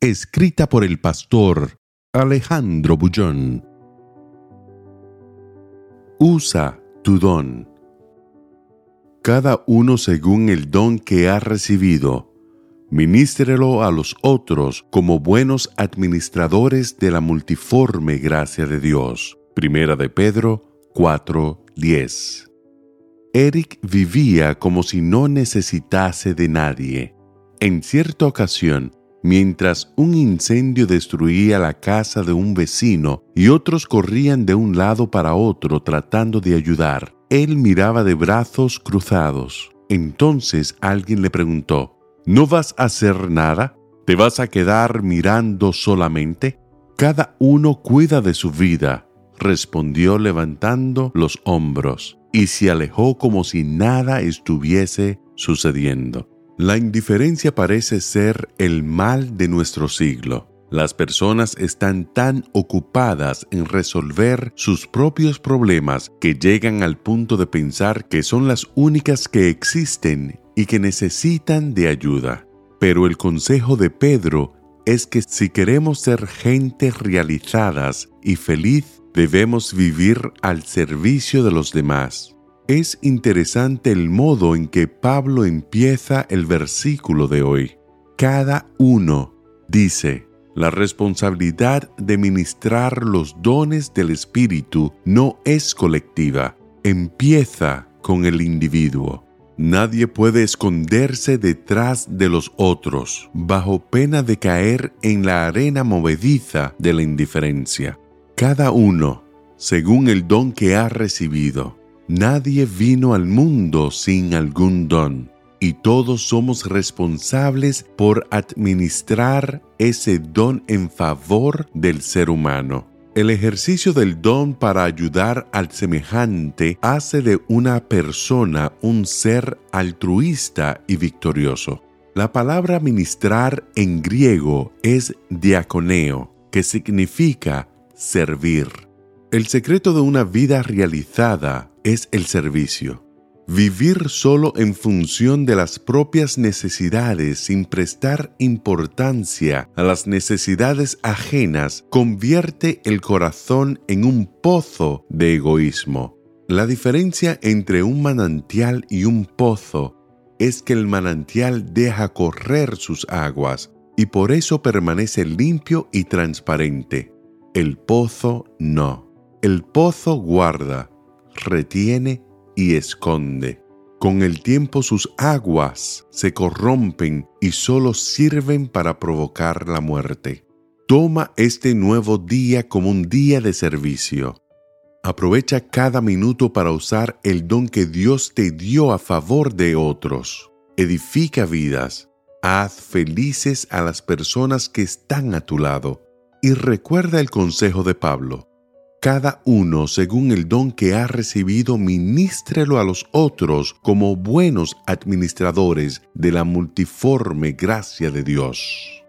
Escrita por el pastor Alejandro Bullón. Usa tu don. Cada uno según el don que ha recibido. Ministrelo a los otros como buenos administradores de la multiforme gracia de Dios. Primera de Pedro 4:10. Eric vivía como si no necesitase de nadie. En cierta ocasión, mientras un incendio destruía la casa de un vecino y otros corrían de un lado para otro tratando de ayudar, él miraba de brazos cruzados. Entonces alguien le preguntó, ¿No vas a hacer nada? ¿Te vas a quedar mirando solamente? Cada uno cuida de su vida, respondió levantando los hombros, y se alejó como si nada estuviese sucediendo. La indiferencia parece ser el mal de nuestro siglo. Las personas están tan ocupadas en resolver sus propios problemas que llegan al punto de pensar que son las únicas que existen y que necesitan de ayuda. Pero el consejo de Pedro es que si queremos ser gente realizadas y feliz, debemos vivir al servicio de los demás. Es interesante el modo en que Pablo empieza el versículo de hoy. Cada uno, dice, la responsabilidad de ministrar los dones del Espíritu no es colectiva, empieza con el individuo. Nadie puede esconderse detrás de los otros, bajo pena de caer en la arena movediza de la indiferencia. Cada uno, según el don que ha recibido, Nadie vino al mundo sin algún don y todos somos responsables por administrar ese don en favor del ser humano. El ejercicio del don para ayudar al semejante hace de una persona un ser altruista y victorioso. La palabra ministrar en griego es diaconeo, que significa servir. El secreto de una vida realizada es el servicio. Vivir solo en función de las propias necesidades sin prestar importancia a las necesidades ajenas convierte el corazón en un pozo de egoísmo. La diferencia entre un manantial y un pozo es que el manantial deja correr sus aguas y por eso permanece limpio y transparente. El pozo no. El pozo guarda, retiene y esconde. Con el tiempo sus aguas se corrompen y solo sirven para provocar la muerte. Toma este nuevo día como un día de servicio. Aprovecha cada minuto para usar el don que Dios te dio a favor de otros. Edifica vidas. Haz felices a las personas que están a tu lado. Y recuerda el consejo de Pablo cada uno según el don que ha recibido, ministrelo a los otros como buenos administradores de la multiforme gracia de Dios.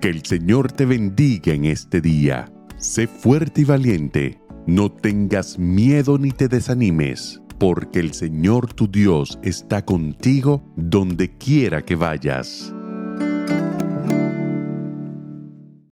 Que el Señor te bendiga en este día. Sé fuerte y valiente. No tengas miedo ni te desanimes, porque el Señor tu Dios está contigo donde quiera que vayas.